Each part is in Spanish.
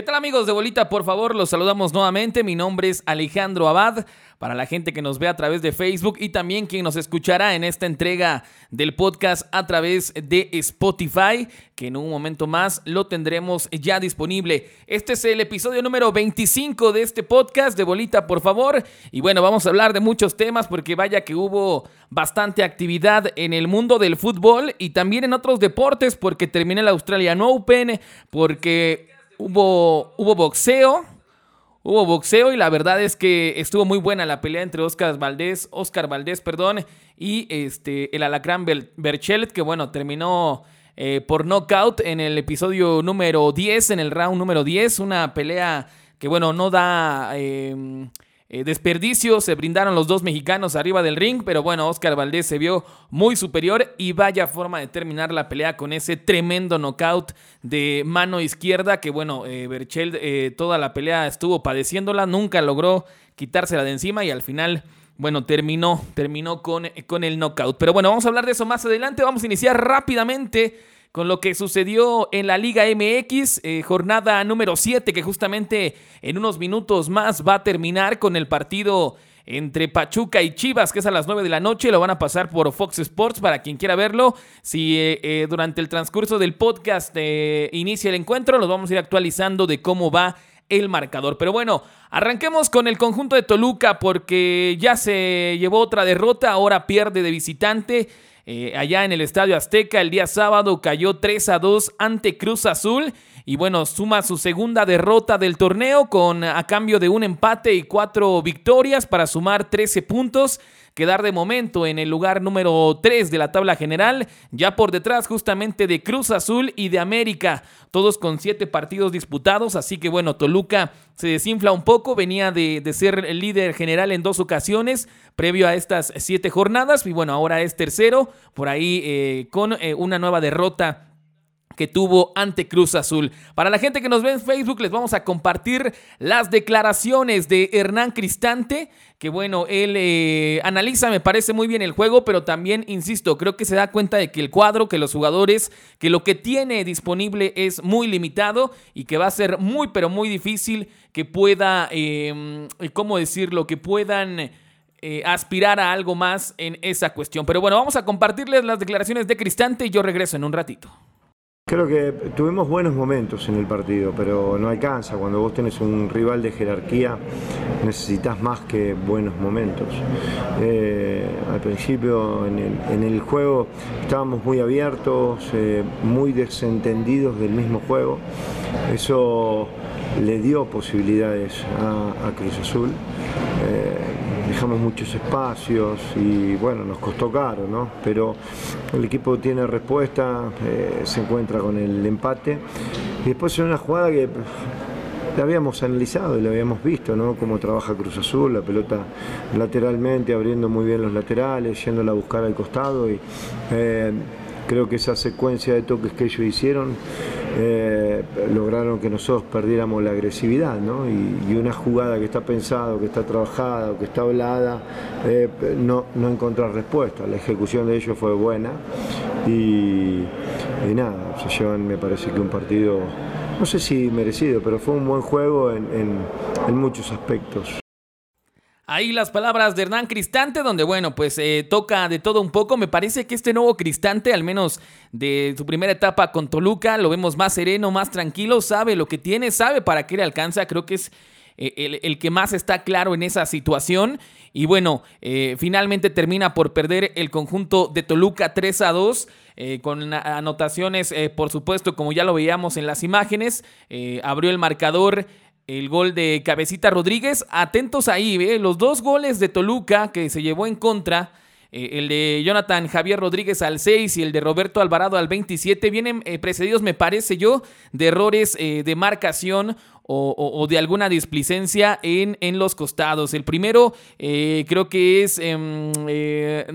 ¿Qué tal amigos de Bolita? Por favor, los saludamos nuevamente. Mi nombre es Alejandro Abad. Para la gente que nos ve a través de Facebook y también quien nos escuchará en esta entrega del podcast a través de Spotify, que en un momento más lo tendremos ya disponible. Este es el episodio número 25 de este podcast de Bolita, por favor. Y bueno, vamos a hablar de muchos temas porque vaya que hubo bastante actividad en el mundo del fútbol y también en otros deportes porque terminé el Australian Open, porque hubo, hubo boxeo. Hubo boxeo y la verdad es que estuvo muy buena la pelea entre Oscar Valdés, Oscar Valdés, perdón, y este, el Alacrán Berchelet, que bueno, terminó eh, por knockout en el episodio número 10, en el round número 10, una pelea que bueno, no da... Em, eh, desperdicio, se brindaron los dos mexicanos arriba del ring, pero bueno, Oscar Valdés se vio muy superior y vaya forma de terminar la pelea con ese tremendo knockout de mano izquierda que bueno, eh, Berchel eh, toda la pelea estuvo padeciéndola, nunca logró quitársela de encima y al final... Bueno, terminó, terminó con, con el knockout. Pero bueno, vamos a hablar de eso más adelante. Vamos a iniciar rápidamente con lo que sucedió en la Liga MX, eh, jornada número 7, que justamente en unos minutos más va a terminar con el partido entre Pachuca y Chivas, que es a las 9 de la noche. Lo van a pasar por Fox Sports para quien quiera verlo. Si eh, eh, durante el transcurso del podcast inicia el encuentro, los vamos a ir actualizando de cómo va el marcador. Pero bueno, arranquemos con el conjunto de Toluca porque ya se llevó otra derrota, ahora pierde de visitante. Eh, allá en el Estadio Azteca el día sábado cayó 3 a 2 ante Cruz Azul y bueno, suma su segunda derrota del torneo con a cambio de un empate y cuatro victorias para sumar 13 puntos quedar de momento en el lugar número 3 de la tabla general, ya por detrás justamente de Cruz Azul y de América, todos con 7 partidos disputados, así que bueno, Toluca se desinfla un poco, venía de, ser el líder general en dos ocasiones previo a estas 7 jornadas y bueno, ahora es tercero, por ahí eh, con eh, una nueva derrota que tuvo ante Cruz Azul. Para la gente que nos ve en Facebook, les vamos a compartir las declaraciones de Hernán Cristante, que bueno, él eh, analiza, me parece muy bien el juego, pero también, insisto, creo que se da cuenta de que el cuadro, que los jugadores, que lo que tiene disponible es muy limitado y que va a ser muy, pero muy difícil que pueda, em, ¿cómo decirlo?, que puedan... Eh, aspirar a algo más en esa cuestión. Pero bueno, vamos a compartirles las declaraciones de Cristante y yo regreso en un ratito. Creo que tuvimos buenos momentos en el partido, pero no alcanza. Cuando vos tenés un rival de jerarquía, necesitas más que buenos momentos. Eh, al principio en el, juego estábamos muy abiertos, eh, muy desentendidos del mismo juego. Eso le dio posibilidades a, Cruz Azul. Eh, dejamos muchos espacios y bueno, nos costó caro, ¿no? Pero el equipo tiene respuesta, eh, se encuentra con el empate después en una jugada que la habíamos analizado y la habíamos visto, ¿no? Cómo trabaja Cruz Azul, la pelota lateralmente, abriendo muy bien los laterales, yéndola a buscar al costado y eh, creo que esa secuencia de toques que ellos hicieron eh, lograron que nosotros perdiéramos la agresividad, ¿no? Y, una jugada que está pensada, que está trabajada, que está hablada, eh, no, no encontrar respuesta. La ejecución de ellos fue buena y, nada, se llevan, me parece que un partido, no sé si merecido, pero fue un buen juego en muchos aspectos. Ahí las palabras de Hernán Cristante, donde bueno, pues eh, toca de todo un poco. Me parece que este nuevo Cristante, al menos de su primera etapa con Toluca, lo vemos más sereno, más tranquilo, sabe lo que tiene, sabe para qué le alcanza. Creo que es eh, el, que más está claro en esa situación. Y bueno, eh, finalmente termina por perder el conjunto de Toluca 3 a 2. con anotaciones, por supuesto, como ya lo veíamos en las imágenes, abrió el marcador el gol de Cabecita Rodríguez. Atentos ahí, ¿ve? los dos goles de Toluca que se llevó en contra. Eh, el de Jonathan Javier Rodríguez al 6 y el de Roberto Alvarado al 27 vienen eh, precedidos, me parece yo, de errores eh, de marcación o, de alguna displicencia en, en, los costados. El primero creo que es em,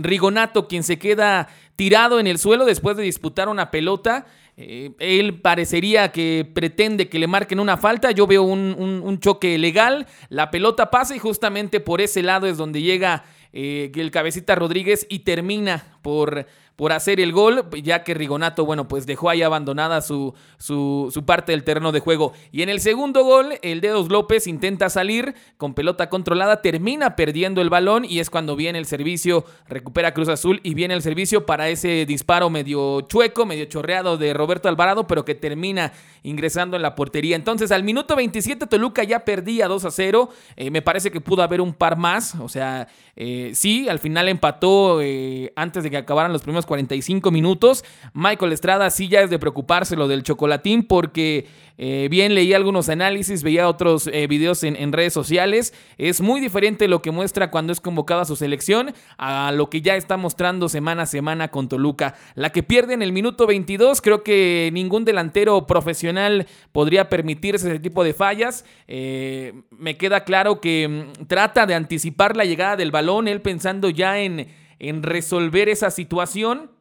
Rigonato quien se queda tirado en el suelo después de disputar una pelota. Eh, él parecería que pretende que le marquen una falta. Yo veo un, choque legal. La pelota pasa y justamente por ese lado es donde llega eh, el cabecita Rodríguez y termina por, por hacer el gol, ya que Rigonato, bueno, pues dejó ahí abandonada su, su, su, parte del terreno de juego. Y en el segundo gol, el Dedos López intenta salir con pelota controlada, termina perdiendo el balón y es cuando viene el servicio, recupera Cruz Azul y viene el servicio para ese disparo medio chueco, medio chorreado de Roberto Alvarado, pero que termina ingresando en la portería. Entonces, al minuto 27, Toluca ya perdía 2 a 0. Eh, me parece que pudo haber un par más, o sea, eh, sí, al final empató eh, antes de que acabaran los primeros 45 minutos. Michael Estrada sí ya es de preocuparse lo del chocolatín porque eh, bien leí algunos análisis, veía otros videos en, redes sociales. Es muy diferente lo que muestra cuando es convocado a su selección a lo que ya está mostrando semana a semana con Toluca. La que pierde en el minuto 22, creo que ningún delantero profesional podría permitirse ese tipo de fallas. me queda claro que mm, trata de anticipar la llegada del balón él pensando ya en, en resolver esa situación.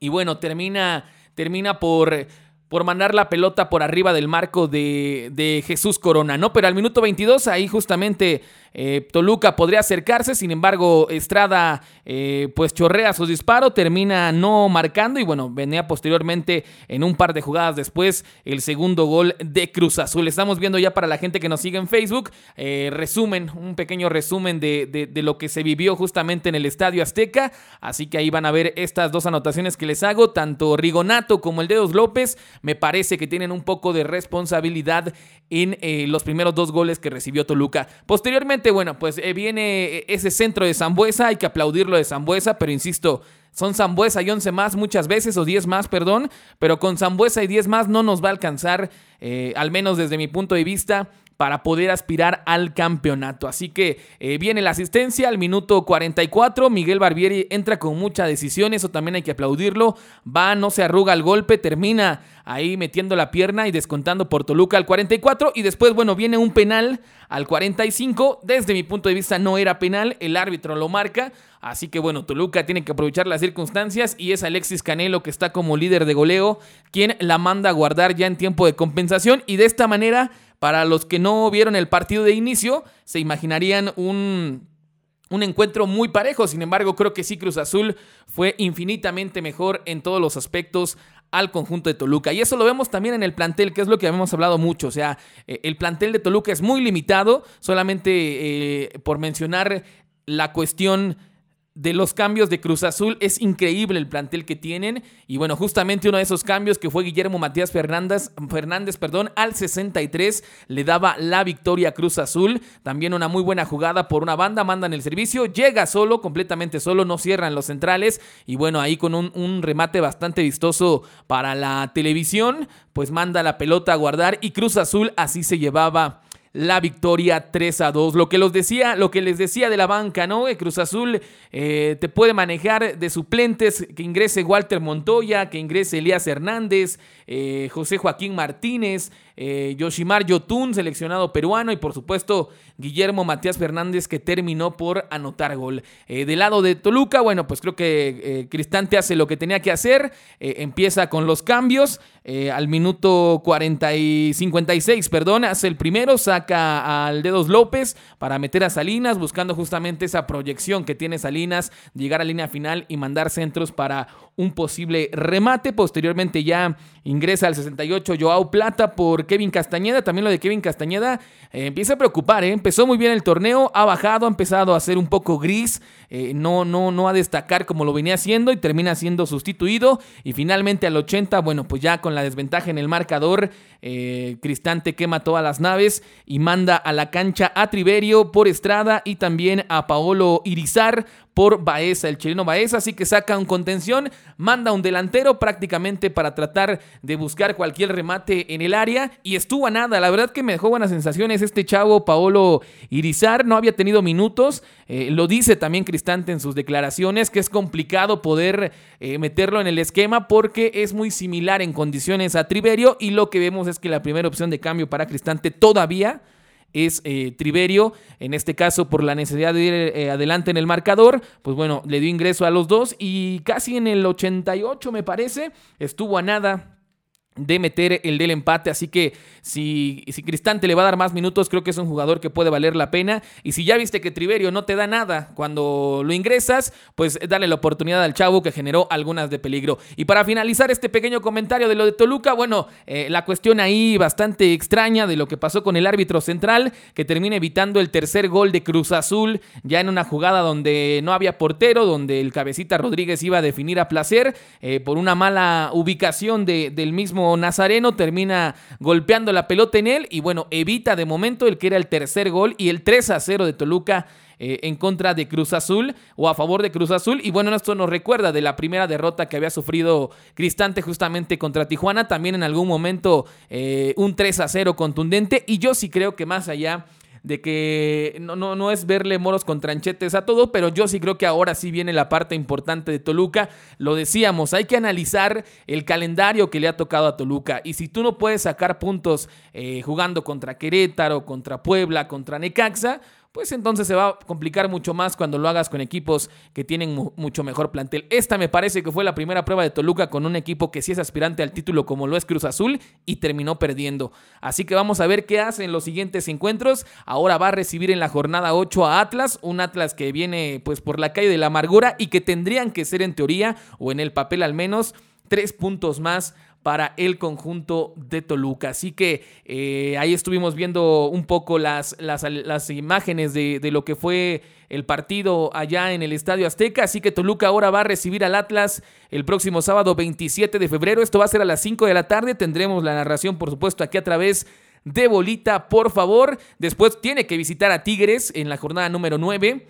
Y bueno, termina, termina por por mandar la pelota por arriba del marco de, de, Jesús Corona, ¿no? Pero al minuto 22 ahí justamente eh, Toluca podría acercarse, sin embargo Estrada eh, pues chorrea su disparo, termina no marcando y bueno, venía posteriormente en un par de jugadas después el segundo gol de Cruz Azul. Estamos viendo ya para la gente que nos sigue en Facebook, eh, resumen, un pequeño resumen de, de, lo que se vivió justamente en el Estadio Azteca, así que ahí van a ver estas dos anotaciones que les hago, tanto Rigonato como el Dedos López, me parece que tienen un poco de responsabilidad en los primeros dos goles que recibió Toluca. Posteriormente, bueno, pues eh, viene ese centro de Zambuesa, hay que aplaudirlo de Zambuesa, pero insisto, son Zambuesa y 11 más muchas veces, o 10 más, perdón, pero con Zambuesa y 10 más no nos va a alcanzar, eh, al menos desde mi punto de vista, para poder aspirar al campeonato. Así que eh, viene la asistencia al minuto 44. Miguel Barbieri entra con mucha decisión, eso también hay que aplaudirlo. Va, no se arruga el golpe, termina ahí metiendo la pierna y descontando por Toluca al 44. Y después, bueno, viene un penal al 45. Desde mi punto de vista no era penal, el árbitro lo marca. Así que bueno, Toluca tiene que aprovechar las circunstancias y es Alexis Canelo que está como líder de goleo quien la manda a guardar ya en tiempo de compensación y de esta manera para los que no vieron el partido de inicio, se imaginarían un, un encuentro muy parejo. Sin embargo, creo que sí, Cruz Azul fue infinitamente mejor en todos los aspectos al conjunto de Toluca. Y eso lo vemos también en el plantel, que es lo que hemos hablado mucho. O sea, eh, el plantel de Toluca es muy limitado, solamente eh, por mencionar la cuestión de los cambios de Cruz Azul. Es increíble el plantel que tienen. Y bueno, justamente uno de esos cambios que fue Guillermo Matías Fernández, Fernández perdón, al 63 le daba la victoria a Cruz Azul. También una muy buena jugada por una banda, mandan el servicio, llega solo, completamente solo, no cierran los centrales. Y bueno, ahí con un, un remate bastante vistoso para la televisión, pues manda la pelota a guardar y Cruz Azul así se llevaba la victoria 3 a 2. Lo que, los decía, lo que les decía de la banca, ¿no? Cruz Azul eh, te puede manejar de suplentes, que ingrese Walter Montoya, que ingrese Elías Hernández, eh, José Joaquín Martínez, eh, Yoshimar Yotun, seleccionado peruano, y por supuesto Guillermo Matías Fernández, que terminó por anotar gol. Eh, del lado de Toluca, bueno, pues creo que eh, Cristante hace lo que tenía que hacer, empieza con los cambios, al minuto 40 y 56, perdón, hace el primero, saca al Dedos López para meter a Salinas, buscando justamente esa proyección que tiene Salinas, llegar a línea final y mandar centros para un posible remate. Posteriormente ya ingresa al 68 Joao Plata por Kevin Castañeda. También lo de Kevin Castañeda eh, empieza a preocupar. ¿eh? Empezó muy bien el torneo, ha bajado, ha empezado a ser un poco gris. Eh, no, no, no a destacar como lo venía haciendo y termina siendo sustituido. Y finalmente al 80, bueno, pues ya con la desventaja en el marcador, Cristante quema todas las naves y manda a la cancha a Triverio por Estrada y también a Paolo Irizar por Baeza, el chileno Baeza, así que saca un contención, manda un delantero prácticamente para tratar de buscar cualquier remate en el área y estuvo a nada, la verdad que me dejó buenas sensaciones este chavo Paolo Irizar, no había tenido minutos, eh, lo dice también Cristante en sus declaraciones, que es complicado poder eh, meterlo en el esquema porque es muy similar en condiciones a Triverio y lo que vemos es que la primera opción de cambio para Cristante todavía es eh, Triverio, en este caso por la necesidad de ir eh, adelante en el marcador, pues bueno, le dio ingreso a los dos y casi en el 88 me parece, estuvo a nada de meter el del empate. Así que si, si Cristante le va a dar más minutos, creo que es un jugador que puede valer la pena. Y si ya viste que Triverio no te da nada cuando lo ingresas, pues dale la oportunidad al chavo que generó algunas de peligro. Y para finalizar este pequeño comentario de lo de Toluca, bueno, eh, la cuestión ahí bastante extraña de lo que pasó con el árbitro central, que termina evitando el tercer gol de Cruz Azul, ya en una jugada donde no había portero, donde el cabecita Rodríguez iba a definir a placer, eh, por una mala ubicación del mismo Nazareno termina golpeando la pelota en él y bueno, evita de momento el que era el tercer gol y el 3 a 0 de Toluca. Eh, en contra de Cruz Azul o a favor de Cruz Azul. Y bueno, esto nos recuerda de la primera derrota que había sufrido Cristante justamente contra Tijuana. También en algún momento eh, un 3 a 0 contundente. Y yo sí creo que más allá de que no, no, no es verle moros con tranchetes a todo, pero yo sí creo que ahora sí viene la parte importante de Toluca. Lo decíamos, hay que analizar el calendario que le ha tocado a Toluca. Y si tú no puedes sacar puntos eh, jugando contra Querétaro, contra Puebla, contra Necaxa, pues entonces se va a complicar mucho más cuando lo hagas con equipos que tienen mucho mejor plantel. Esta me parece que fue la primera prueba de Toluca con un equipo que sí es aspirante al título como lo es Cruz Azul y terminó perdiendo. Así que vamos a ver qué hace en los siguientes encuentros. Ahora va a recibir en la jornada 8 a Atlas, un Atlas que viene pues por la calle de la amargura y que tendrían que ser en teoría o en el papel al menos tres puntos más para el conjunto de Toluca. Así que eh, ahí estuvimos viendo un poco las, las, imágenes de, de, lo que fue el partido allá en el Estadio Azteca. Así que Toluca ahora va a recibir al Atlas el próximo sábado 27 de febrero. Esto va a ser a las 5 de la tarde. Tendremos la narración, por supuesto, aquí a través de Bolita, por favor. Después tiene que visitar a Tigres en la jornada número 9.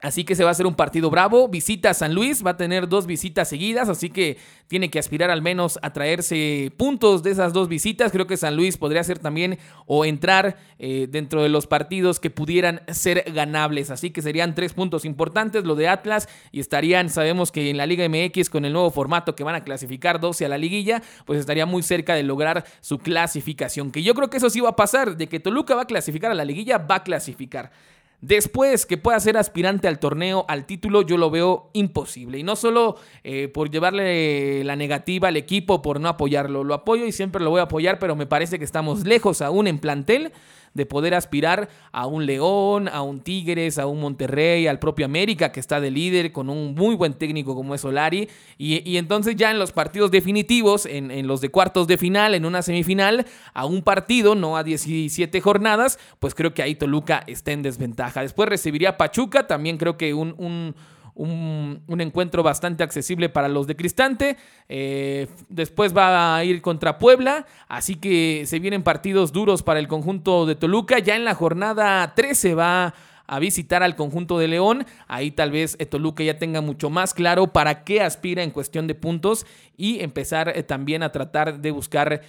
Así que se va a hacer un partido bravo. Visita a San Luis, va a tener dos visitas seguidas, así que tiene que aspirar al menos a traerse puntos de esas dos visitas. Creo que San Luis podría ser también o entrar eh, dentro de los partidos que pudieran ser ganables. Así que serían tres puntos importantes lo de Atlas y estarían, sabemos que en la Liga MX con el nuevo formato que van a clasificar 12 a la liguilla, pues estaría muy cerca de lograr su clasificación. Que yo creo que eso sí va a pasar, de que Toluca va a clasificar a la liguilla, va a clasificar. Después que pueda ser aspirante al torneo, al título, yo lo veo imposible. Y no solo eh, por llevarle la negativa al equipo, por no apoyarlo. Lo apoyo y siempre lo voy a apoyar, pero me parece que estamos lejos aún en plantel de poder aspirar a un León, a un Tigres, a un Monterrey, al propio América que está de líder con un muy buen técnico como es Solari. Y, entonces ya en los partidos definitivos, en, los de cuartos de final, en una semifinal, a un partido, no a 17 jornadas, pues creo que ahí Toluca está en desventaja. Después recibiría Pachuca, también creo que un, encuentro bastante accesible para los de Cristante. Eh, después va a ir contra Puebla, así que se vienen partidos duros para el conjunto de Toluca. Ya en la jornada 13 va a visitar al conjunto de León. Ahí tal vez eh, Toluca ya tenga mucho más claro para qué aspira en cuestión de puntos y empezar eh, también a tratar de buscar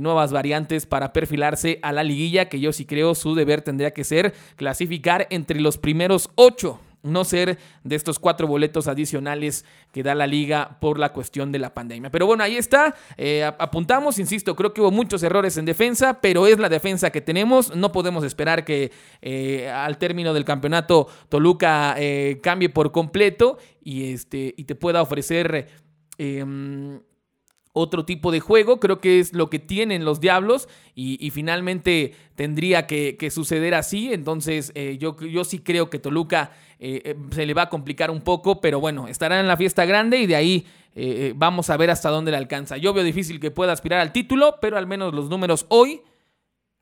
nuevas variantes para perfilarse a la liguilla, que yo sí creo su deber tendría que ser clasificar entre los primeros ocho no ser de estos cuatro boletos adicionales que da la liga por la cuestión de la pandemia. Pero bueno, ahí está, eh, apuntamos, insisto, creo que hubo muchos errores en defensa, pero es la defensa que tenemos, no podemos esperar que eh, al término del campeonato Toluca eh, cambie por completo y, este, y te pueda ofrecer em, otro tipo de juego. Creo que es lo que tienen los Diablos y, finalmente tendría que, suceder así. Entonces eh, yo, yo sí creo que Toluca eh, eh, se le va a complicar un poco, pero bueno, estará en la fiesta grande y de ahí vamos a ver hasta dónde le alcanza. Yo veo difícil que pueda aspirar al título, pero al menos los números hoy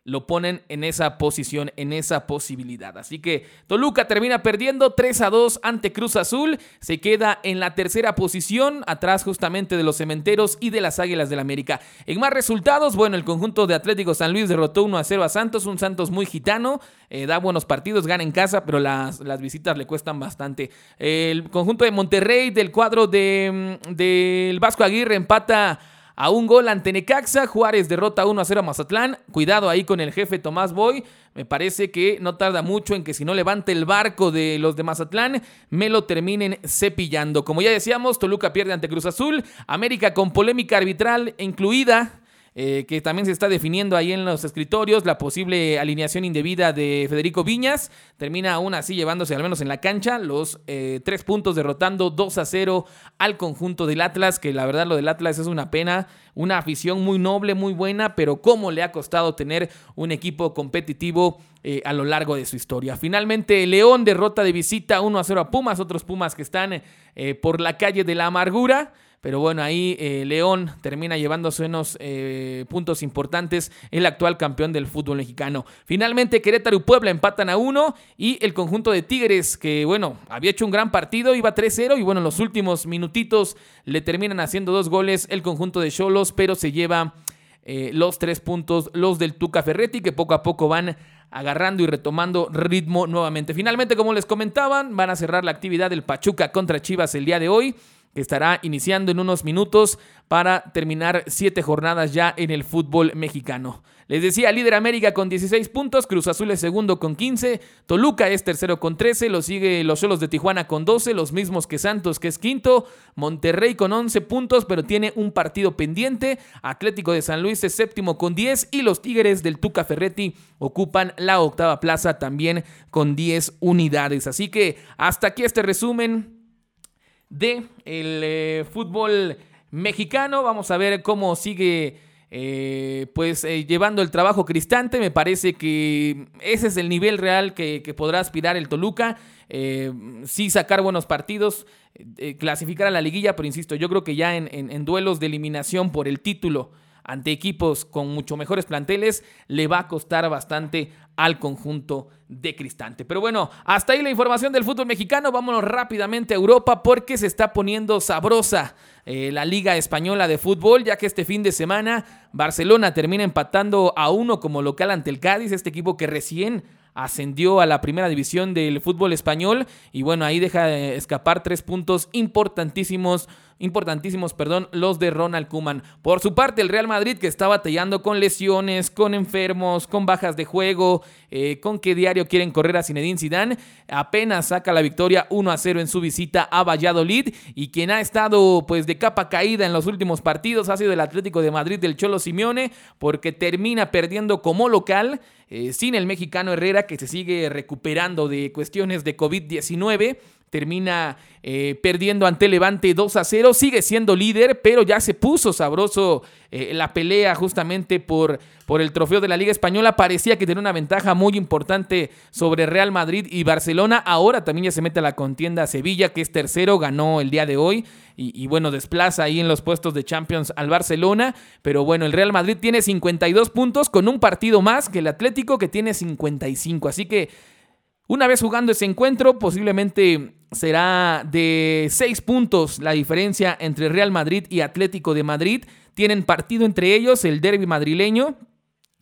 lo ponen en esa posición, en esa posibilidad. Así que Toluca termina perdiendo 3 a 2 ante Cruz Azul, se queda en la tercera posición, atrás justamente de los Cementeros y de las Águilas del América. En más resultados, bueno, el conjunto de Atlético San Luis derrotó 1 a 0 a Santos, un Santos muy gitano, eh, da buenos partidos, gana en casa, pero las, las, visitas le cuestan bastante. El conjunto de Monterrey del cuadro de, mm, del Vasco Aguirre empata a un gol ante Necaxa. Juárez derrota 1 a 0 a Mazatlán. Cuidado ahí con el jefe Tomás Boy. Me parece que no tarda mucho en que si no levante el barco de los de Mazatlán, me lo terminen cepillando. Como ya decíamos, Toluca pierde ante Cruz Azul. América con polémica arbitral incluida eh, que también se está definiendo ahí en los escritorios, la posible alineación indebida de Federico Viñas. Termina aún así llevándose, al menos en la cancha, los eh, tres puntos, derrotando 2 a 0 al conjunto del Atlas, que la verdad lo del Atlas es una pena, una afición muy noble, muy buena, pero cómo le ha costado tener un equipo competitivo eh, a lo largo de su historia. Finalmente, León derrota de visita 1 a 0 a Pumas, otros Pumas que están por la calle de la amargura. Pero bueno, ahí eh, León termina llevándose unos eh, puntos importantes, el actual campeón del fútbol mexicano. Finalmente, Querétaro y Puebla empatan a uno y el conjunto de Tigres, que bueno, había hecho un gran partido, iba 3-0 y bueno, en los últimos minutitos le terminan haciendo dos goles el conjunto de Cholos, pero se lleva eh, los tres puntos, los del Tuca Ferretti, que poco a poco van agarrando y retomando ritmo nuevamente. Finalmente, como les comentaban, van a cerrar la actividad del Pachuca contra Chivas el día de hoy que estará iniciando en unos minutos para terminar siete jornadas ya en el fútbol mexicano. Les decía, líder América con 16 puntos, Cruz Azul es segundo con 15, Toluca es tercero con 13, lo sigue los Solos de Tijuana con 12, los mismos que Santos que es quinto, Monterrey con 11 puntos pero tiene un partido pendiente, Atlético de San Luis es séptimo con 10 y los Tigres del Tuca Ferretti ocupan la octava plaza también con 10 unidades. Así que hasta aquí este resumen de el eh, fútbol mexicano. Vamos a ver cómo sigue eh, pues eh, llevando el trabajo Cristante. Me parece que ese es el nivel real que, podrá aspirar el Toluca. sí sacar buenos partidos, clasificar a la liguilla, pero insisto, yo creo que ya en duelos de eliminación por el título ante equipos con mucho mejores planteles, le va a costar bastante al conjunto de Cristante. Pero bueno, hasta ahí la información del fútbol mexicano. Vámonos rápidamente a Europa porque se está poniendo sabrosa eh, la Liga Española de Fútbol, ya que este fin de semana Barcelona termina empatando a uno como local ante el Cádiz, este equipo que recién ascendió a la primera división del fútbol español y bueno, ahí deja escapar tres puntos importantísimos importantísimos, perdón, los de Ronald Kuman. Por su parte, el Real Madrid que está batallando con lesiones, con enfermos, con bajas de juego, eh, con qué diario quieren correr a Zinedine Zidane, apenas saca la victoria 1 a 0 en su visita a Valladolid y quien ha estado pues de capa caída en los últimos partidos ha sido el Atlético de Madrid del Cholo Simeone porque termina perdiendo como local eh, sin el mexicano Herrera que se sigue recuperando de cuestiones de COVID-19 termina eh, perdiendo ante Levante 2 a 0, sigue siendo líder, pero ya se puso sabroso eh, la pelea justamente por, por el trofeo de la Liga Española, parecía que tenía una ventaja muy importante sobre Real Madrid y Barcelona, ahora también ya se mete a la contienda Sevilla, que es tercero, ganó el día de hoy. Y, y, bueno, desplaza ahí en los puestos de Champions al Barcelona. Pero bueno, el Real Madrid tiene 52 puntos con un partido más que el Atlético que tiene 55. Así que una vez jugando ese encuentro, posiblemente será de 6 puntos la diferencia entre Real Madrid y Atlético de Madrid. Tienen partido entre ellos, el derby madrileño.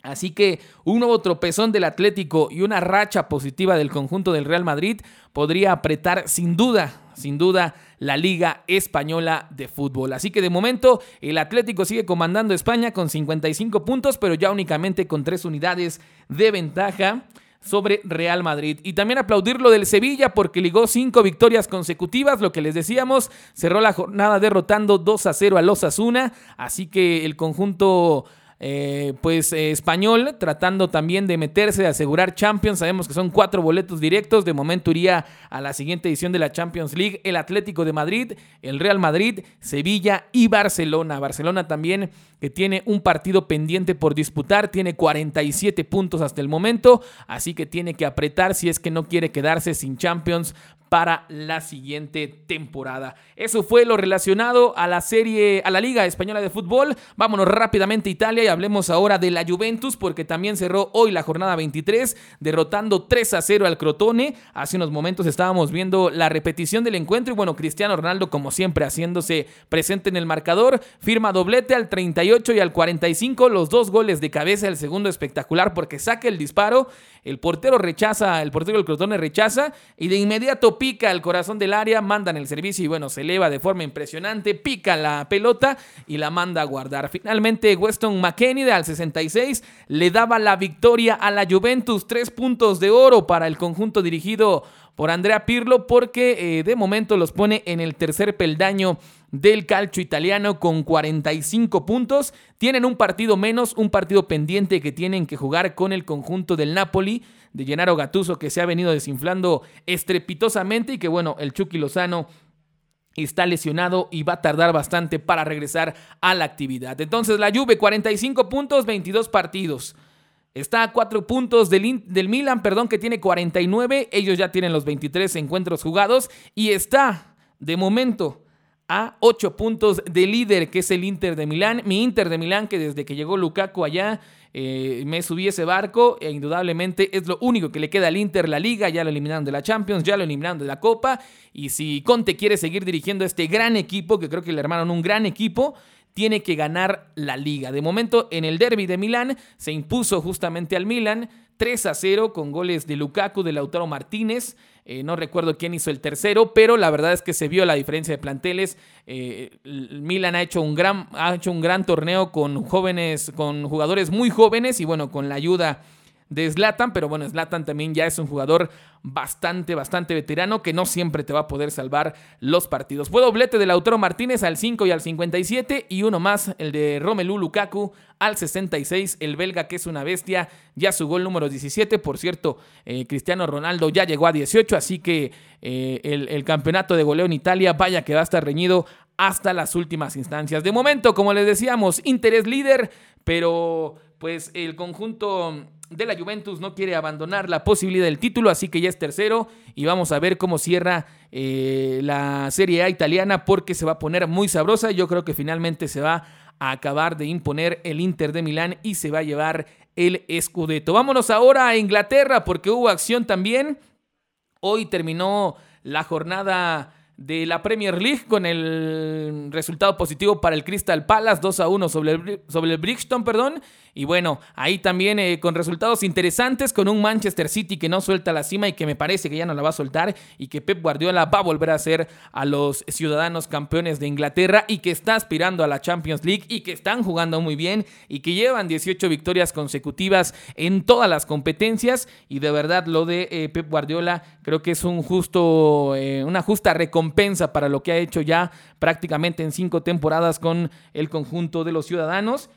Así que un nuevo tropezón del Atlético y una racha positiva del conjunto del Real Madrid podría apretar sin duda, sin duda, la Liga Española de Fútbol. Así que de momento el Atlético sigue comandando España con 55 puntos, pero ya únicamente con 3 unidades de ventaja sobre Real Madrid. Y también aplaudir lo del Sevilla porque ligó cinco victorias consecutivas, lo que les decíamos, cerró la jornada derrotando 2 a 0 a los Asuna, así que el conjunto eh, pues eh, español, tratando también de meterse, de asegurar Champions. Sabemos que son cuatro boletos directos. De momento iría a la siguiente edición de la Champions League el Atlético de Madrid, el Real Madrid, Sevilla y Barcelona. Barcelona también que tiene un partido pendiente por disputar, tiene 47 puntos hasta el momento, así que tiene que apretar si es que no quiere quedarse sin Champions para la siguiente temporada. Eso fue lo relacionado a la serie, a la Liga Española de Fútbol. Vámonos rápidamente a Italia y hablemos ahora de la Juventus porque también cerró hoy la jornada 23 derrotando 3 a 0 al Crotone. Hace unos momentos estábamos viendo la repetición del encuentro y bueno, Cristiano Ronaldo como siempre haciéndose presente en el marcador, firma doblete al 38 y al 45, los dos goles de cabeza, el segundo espectacular porque saca el disparo, el portero rechaza, el portero del Crotone rechaza y de inmediato pica el corazón del área, mandan el servicio y bueno, se eleva de forma impresionante, pica la pelota y la manda a guardar. Finalmente, Weston McKenney al 66 le daba la victoria a la Juventus, tres puntos de oro para el conjunto dirigido por Andrea Pirlo porque eh, de momento los pone en el tercer peldaño del calcio italiano con 45 puntos. Tienen un partido menos, un partido pendiente que tienen que jugar con el conjunto del Napoli de Gennaro Gattuso que se ha venido desinflando estrepitosamente y que bueno, el Chucky Lozano está lesionado y va a tardar bastante para regresar a la actividad. Entonces la Juve 45 puntos, 22 partidos. Está a 4 puntos del, del, Milan, perdón, que tiene 49. Ellos ya tienen los 23 encuentros jugados y está de momento a 8 puntos del líder que es el Inter de Milán. Mi Inter de Milán que desde que llegó Lukaku allá eh, me subí ese barco e indudablemente es lo único que le queda al Inter la liga, ya lo eliminaron de la Champions, ya lo eliminaron de la Copa y si Conte quiere seguir dirigiendo este gran equipo, que creo que le armaron un gran equipo, tiene que ganar la liga. De momento en el derby de Milán se impuso justamente al Milán 3 a 0 con goles de Lukaku, de Lautaro Martínez. Eh, no recuerdo quién hizo el tercero, pero la verdad es que se vio la diferencia de planteles. Eh, Milan ha hecho, un gran, ha hecho un gran torneo con jóvenes, con jugadores muy jóvenes y bueno, con la ayuda de Zlatan, pero bueno, Zlatan también ya es un jugador bastante, bastante veterano que no siempre te va a poder salvar los partidos. Fue doblete de Lautaro Martínez al 5 y al 57 y uno más, el de Romelu Lukaku al 66, el belga que es una bestia, ya su gol número 17, por cierto, eh, Cristiano Ronaldo ya llegó a 18, así que eh, el, el campeonato de goleo en Italia, vaya que va a estar reñido hasta las últimas instancias. De momento, como les decíamos, Inter líder, pero pues el conjunto de la Juventus no quiere abandonar la posibilidad del título, así que ya es tercero y vamos a ver cómo cierra eh, la Serie A italiana porque se va a poner muy sabrosa. Yo creo que finalmente se va a acabar de imponer el Inter de Milán y se va a llevar el Scudetto. Vámonos ahora a Inglaterra porque hubo acción también. Hoy terminó la jornada de la Premier League con el resultado positivo para el Crystal Palace 2 a 1 sobre el, sobre el Brixton, perdón. Y bueno, ahí también eh, con resultados interesantes con un Manchester City que no suelta la cima y que me parece que ya no la va a soltar y que Pep Guardiola va a volver a ser a los ciudadanos campeones de Inglaterra y que está aspirando a la Champions League y que están jugando muy bien y que llevan 18 victorias consecutivas en todas las competencias y de verdad lo de eh, Pep Guardiola creo que es un justo, eh, una justa recompensa para lo que ha hecho ya prácticamente en cinco temporadas con el conjunto de los ciudadanos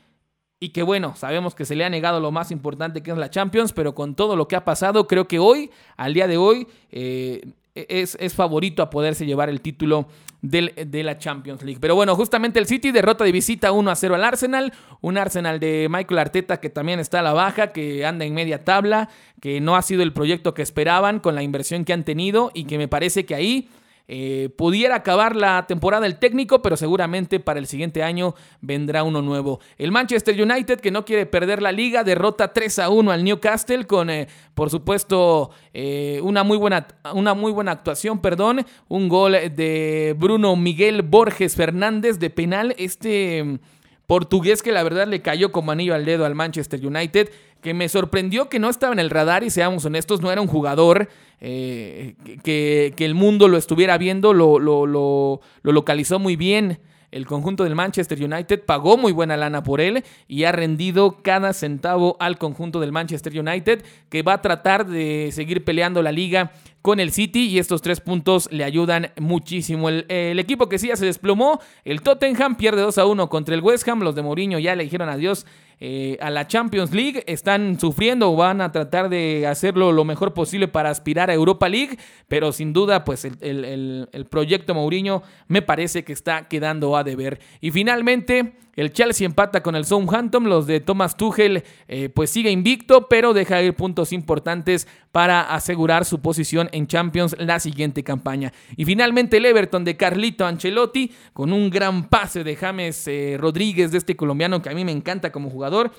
y que bueno, sabemos que se le ha negado lo más importante que es la Champions, pero con todo lo que ha pasado, creo que hoy, al día de hoy, eh, es, es, favorito a poderse llevar el título de la Champions League. Pero bueno, justamente el City derrota de visita 1 a 0 al Arsenal, un Arsenal de Michael Arteta que también está a la baja, que anda en media tabla, que no ha sido el proyecto que esperaban con la inversión que han tenido y que me parece que ahí eh, pudiera acabar la temporada el técnico, pero seguramente para el siguiente año vendrá uno nuevo. El Manchester United, que no quiere perder la liga, derrota 3 a 1 al Newcastle con, eh, por supuesto, eh, una, muy buena, una muy buena actuación, perdón, un gol de Bruno Miguel Borges Fernández de penal. Este portugués que la verdad le cayó como anillo al dedo al Manchester United que me sorprendió que no estaba en el radar y seamos honestos, no era un jugador eh, que, el mundo lo estuviera viendo, lo localizó muy bien. El conjunto del Manchester United pagó muy buena lana por él y ha rendido cada centavo al conjunto del Manchester United que va a tratar de seguir peleando la liga con el City y estos tres puntos le ayudan muchísimo. El, el, equipo que sí ya se desplomó, el Tottenham pierde 2 a 1 contra el West Ham, los de Mourinho ya le dijeron adiós eh, a la Champions League. Están sufriendo van a tratar de hacerlo lo mejor posible para aspirar a Europa League, pero sin duda, pues el, el proyecto Mourinho me parece que está quedando a deber. Y finalmente, el Chelsea empata con el Southampton. Los de Thomas Tuchel, eh, pues sigue invicto, pero deja ir puntos importantes para asegurar su posición en Champions la siguiente campaña. Y finalmente el Everton de Carlito Ancelotti, con un gran pase de James eh, Rodríguez, de este colombiano que a mí me encanta como jugador.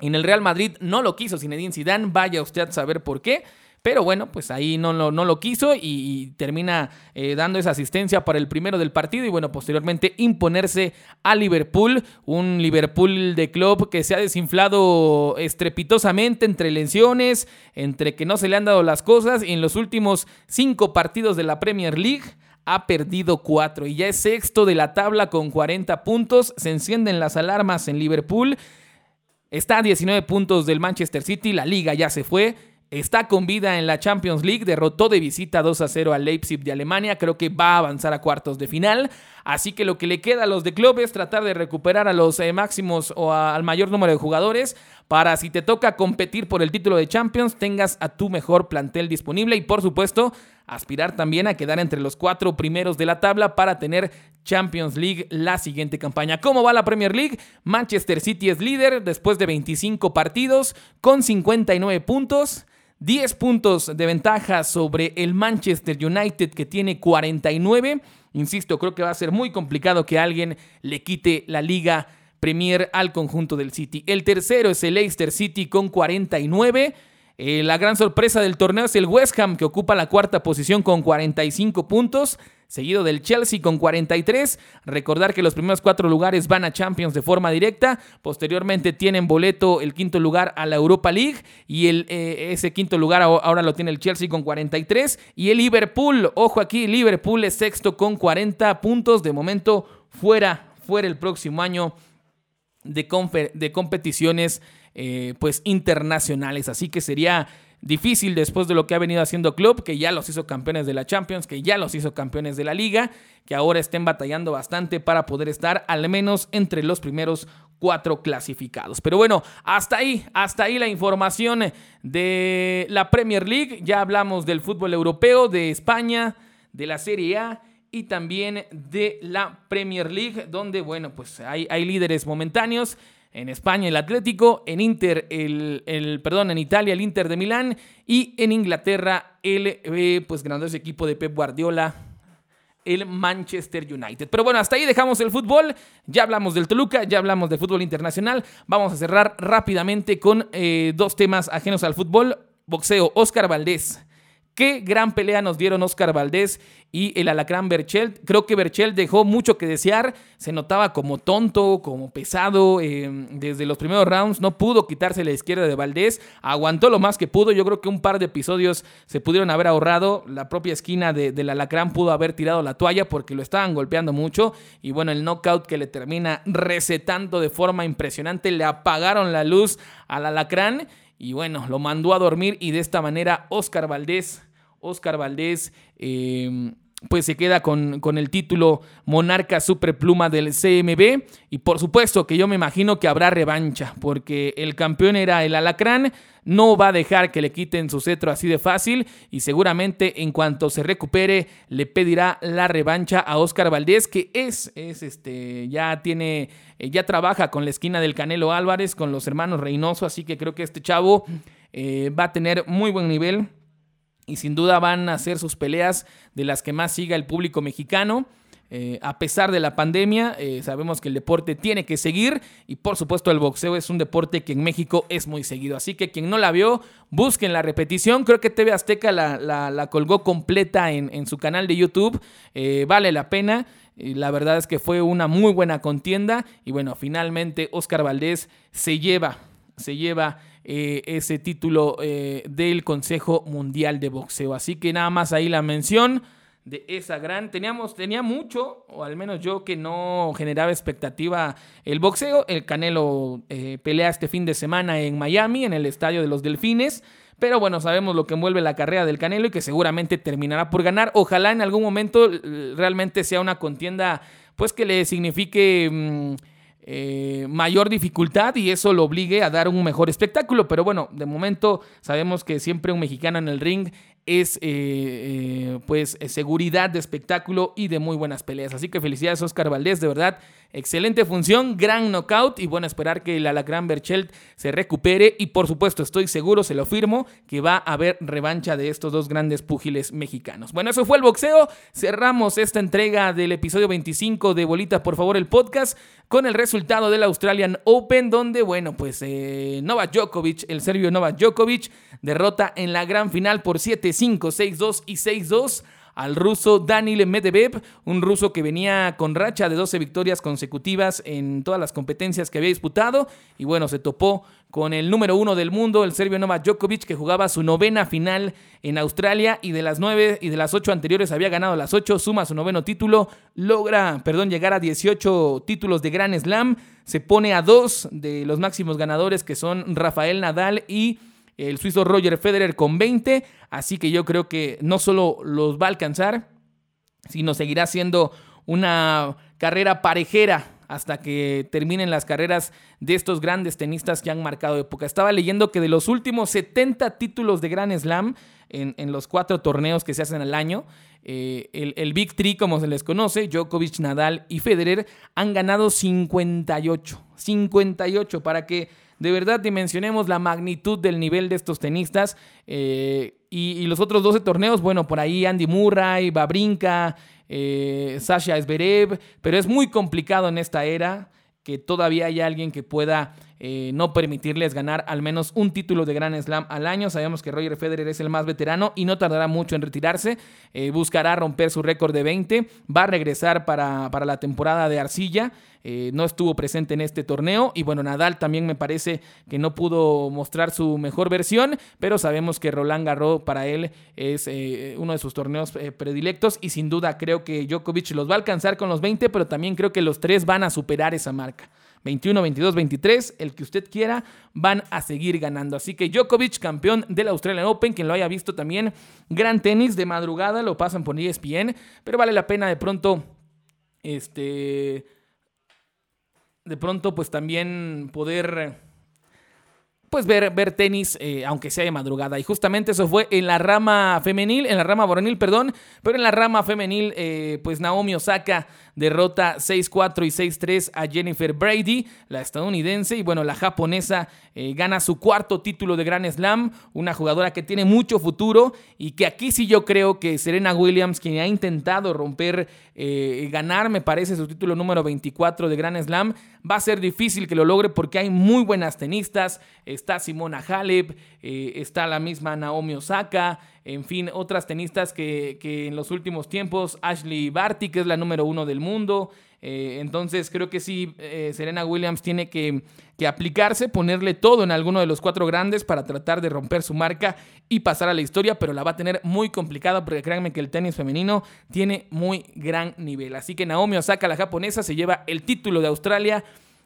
En el Real Madrid no lo quiso Zinedine Zidane, vaya usted a saber por qué. Pero bueno, pues ahí no, no, no lo quiso y, termina eh, dando esa asistencia para el primero del partido y bueno, posteriormente imponerse a Liverpool, un Liverpool de club que se ha desinflado estrepitosamente entre lesiones, entre que no se le han dado las cosas y en los últimos cinco partidos de la Premier League ha perdido cuatro y ya es sexto de la tabla con 40 puntos, se encienden las alarmas en Liverpool. Está a 19 puntos del Manchester City, la liga ya se fue está con vida en la Champions League, derrotó de visita 2 a 0 al Leipzig de Alemania, creo que va a avanzar a cuartos de final, así que lo que le queda a los de club es tratar de recuperar a los eh, máximos o al mayor número de jugadores para si te toca competir por el título de Champions, tengas a tu mejor plantel disponible y por supuesto aspirar también a quedar entre los cuatro primeros de la tabla para tener Champions League la siguiente campaña. ¿Cómo va la Premier League? Manchester City es líder después de 25 partidos con 59 puntos. 10 puntos de ventaja sobre el Manchester United que tiene 49. Insisto, creo que va a ser muy complicado que alguien le quite la liga Premier al conjunto del City. El tercero es el Leicester City con 49. Eh, la gran sorpresa del torneo es el West Ham que ocupa la cuarta posición con 45 puntos seguido del Chelsea con 43. Recordar que los primeros cuatro lugares van a Champions de forma directa. Posteriormente tienen boleto el quinto lugar a la Europa League y eh, ese quinto lugar ahora lo tiene el Chelsea con 43. Y el Liverpool, ojo aquí, Liverpool es sexto con 40 puntos. De momento fuera, fuera el próximo año de competiciones eh, pues internacionales. Así que sería difícil después de lo que ha venido haciendo Club, que ya los hizo campeones de la Champions, que ya los hizo campeones de la Liga, que ahora estén batallando bastante para poder estar al menos entre los primeros cuatro clasificados. Pero bueno, hasta ahí, hasta ahí la información de la Premier League. Ya hablamos del fútbol europeo, de España, de la Serie A y también de la Premier League, donde, bueno, pues hay, hay líderes momentáneos. En España el Atlético, en Inter el, perdón, en Italia el Inter de Milán y en Inglaterra el eh, pues grandioso equipo de Pep Guardiola, el Manchester United. Pero bueno, hasta ahí dejamos el fútbol. Ya hablamos del Toluca, ya hablamos del fútbol internacional. Vamos a cerrar rápidamente con eh, dos temas ajenos al fútbol. Boxeo, Oscar Valdés Qué gran pelea nos dieron Oscar Valdés y el alacrán Berchelt. Creo que Berchelt dejó mucho que desear. Se notaba como tonto, como pesado. Em, desde los primeros rounds no pudo quitarse la izquierda de Valdés. Aguantó lo más que pudo. Yo creo que un par de episodios se pudieron haber ahorrado. La propia esquina del alacrán pudo haber tirado la toalla porque lo estaban golpeando mucho. Y bueno, el knockout que le termina recetando de forma impresionante. Le apagaron la luz al alacrán. Y bueno, lo mandó a dormir y de esta manera Oscar Valdés Oscar Valdés em, pues se queda con, con, el título Monarca Superpluma del CMB. Y por supuesto que yo me imagino que habrá revancha, porque el campeón era el Alacrán. No va a dejar que le quiten su cetro así de fácil. Y seguramente en cuanto se recupere, le pedirá la revancha a Oscar Valdés, que es, es este, ya tiene, eh, ya trabaja con la esquina del Canelo Álvarez, con los hermanos Reynoso. Así que creo que este chavo eh, va a tener muy buen nivel y sin duda van a ser sus peleas de las que más siga el público mexicano. Eh, a pesar de la pandemia, eh, sabemos que el deporte tiene que seguir y por supuesto el boxeo es un deporte que en México es muy seguido. Así que quien no la vio, busquen la repetición. Creo que TV Azteca la, colgó completa en, su canal de YouTube. Eh, vale la pena. La verdad es que fue una muy buena contienda. Y bueno, finalmente Oscar Valdés se lleva, se lleva eh, ese título eh, del Consejo Mundial de Boxeo. Así que nada más ahí la mención de esa gran. Teníamos, tenía mucho, o al menos yo, que no generaba expectativa el boxeo. El Canelo eh, pelea este fin de semana en Miami, en el estadio de los Delfines. Pero bueno, sabemos lo que envuelve la carrera del Canelo y que seguramente terminará por ganar. Ojalá en algún momento realmente sea una contienda, pues que le signifique. Mm, eh, mayor dificultad y eso lo obligue a dar un mejor espectáculo. Pero bueno, de momento sabemos que siempre un mexicano en el ring es eh, eh, pues seguridad de espectáculo y de muy buenas peleas. Así que felicidades Oscar Valdés, de verdad Excelente función, gran knockout y bueno, esperar que el Alacrán Berchelt se recupere y por supuesto estoy seguro, se lo firmo, que va a haber revancha de estos dos grandes púgiles mexicanos. Bueno, eso fue el boxeo, cerramos esta entrega del episodio 25 de Bolita por favor el podcast con el resultado del Australian Open donde bueno, pues eh, Novak Djokovic, el serbio Novak Djokovic derrota en la gran final por 7-5, 6-2 y 6-2 al ruso Daniil Medvedev, un ruso que venía con racha de 12 victorias consecutivas en todas las competencias que había disputado. Y bueno, se topó con el número uno del mundo, el serbio Novak Djokovic, que jugaba su novena final en Australia. Y de las nueve y de las ocho anteriores había ganado las ocho, suma su noveno título, logra, perdón, llegar a 18 títulos de Grand Slam, se pone a dos de los máximos ganadores que son Rafael Nadal y el suizo Roger Federer con 20, así que yo creo que no solo los va a alcanzar, sino seguirá siendo una carrera parejera hasta que terminen las carreras de estos grandes tenistas que han marcado época. Estaba leyendo que de los últimos 70 títulos de Grand Slam en, los cuatro torneos que se hacen al año, eh, el, el, Big Three, como se les conoce, Djokovic, Nadal y Federer, han ganado 58. 58 para que de verdad dimensionemos la magnitud del nivel de estos tenistas. Eh, y, los otros 12 torneos, bueno, por ahí Andy Murray, Babrinka, eh, Sasha Zverev, pero es muy complicado en esta era que todavía haya alguien que pueda eh, no permitirles ganar al menos un título de Grand Slam al año. Sabemos que Roger Federer es el más veterano y no tardará mucho en retirarse. Eh, buscará romper su récord de 20. Va a regresar para, para la temporada de Arcilla. Eh, no estuvo presente en este torneo. Y bueno, Nadal también me parece que no pudo mostrar su mejor versión, pero sabemos que Roland Garros para él es uno de sus torneos predilectos y sin duda creo que Djokovic los va a alcanzar con los 20, pero también creo que los tres van a superar esa marca. 21, 22, 23, el que usted quiera, van a seguir ganando. Así que Djokovic, campeón del Australian Open, quien lo haya visto también, gran tenis de madrugada, lo pasan por ESPN, pero vale la pena de pronto, este, de pronto pues también poder pues ver, ver tenis, eh, aunque sea de madrugada. Y justamente eso fue en la rama femenil, en la rama varonil, perdón, pero en la rama femenil, eh, pues Naomi Osaka derrota 6-4 y 6-3 a Jennifer Brady, la estadounidense, y bueno, la japonesa eh, gana su cuarto título de Grand Slam, una jugadora que tiene mucho futuro y que aquí sí yo creo que Serena Williams, quien ha intentado romper, eh, ganar, me parece, su título número 24 de Grand Slam, va a ser difícil que lo logre porque hay muy buenas tenistas, está Simona Halep, eh, está la misma Naomi Osaka, en fin, otras tenistas que, en los últimos tiempos, Ashley Barty, que es la número uno del mundo. Eh, entonces creo que sí, eh, Serena Williams tiene que, aplicarse, ponerle todo en alguno de los cuatro grandes para tratar de romper su marca y pasar a la historia, pero la va a tener muy complicada porque créanme que el tenis femenino tiene muy gran nivel. Así que Naomi Osaka, la japonesa, se lleva el título de Australia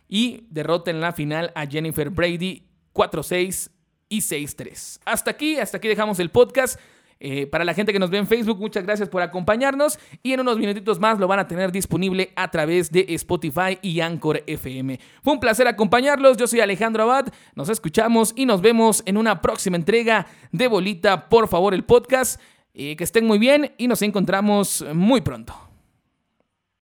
y derrota en la final a Jennifer Brady 4-6 y 6-3. Hasta aquí, hasta aquí dejamos el podcast. Eh, para la gente que nos ve en Facebook, muchas gracias por acompañarnos y en unos minutitos más lo van a tener disponible a través de Spotify y Anchor FM. Fue un placer acompañarlos, yo soy Alejandro Abad, nos escuchamos y nos vemos en una próxima entrega de Bolita, por favor, el podcast. Eh, que estén muy bien y nos encontramos muy pronto.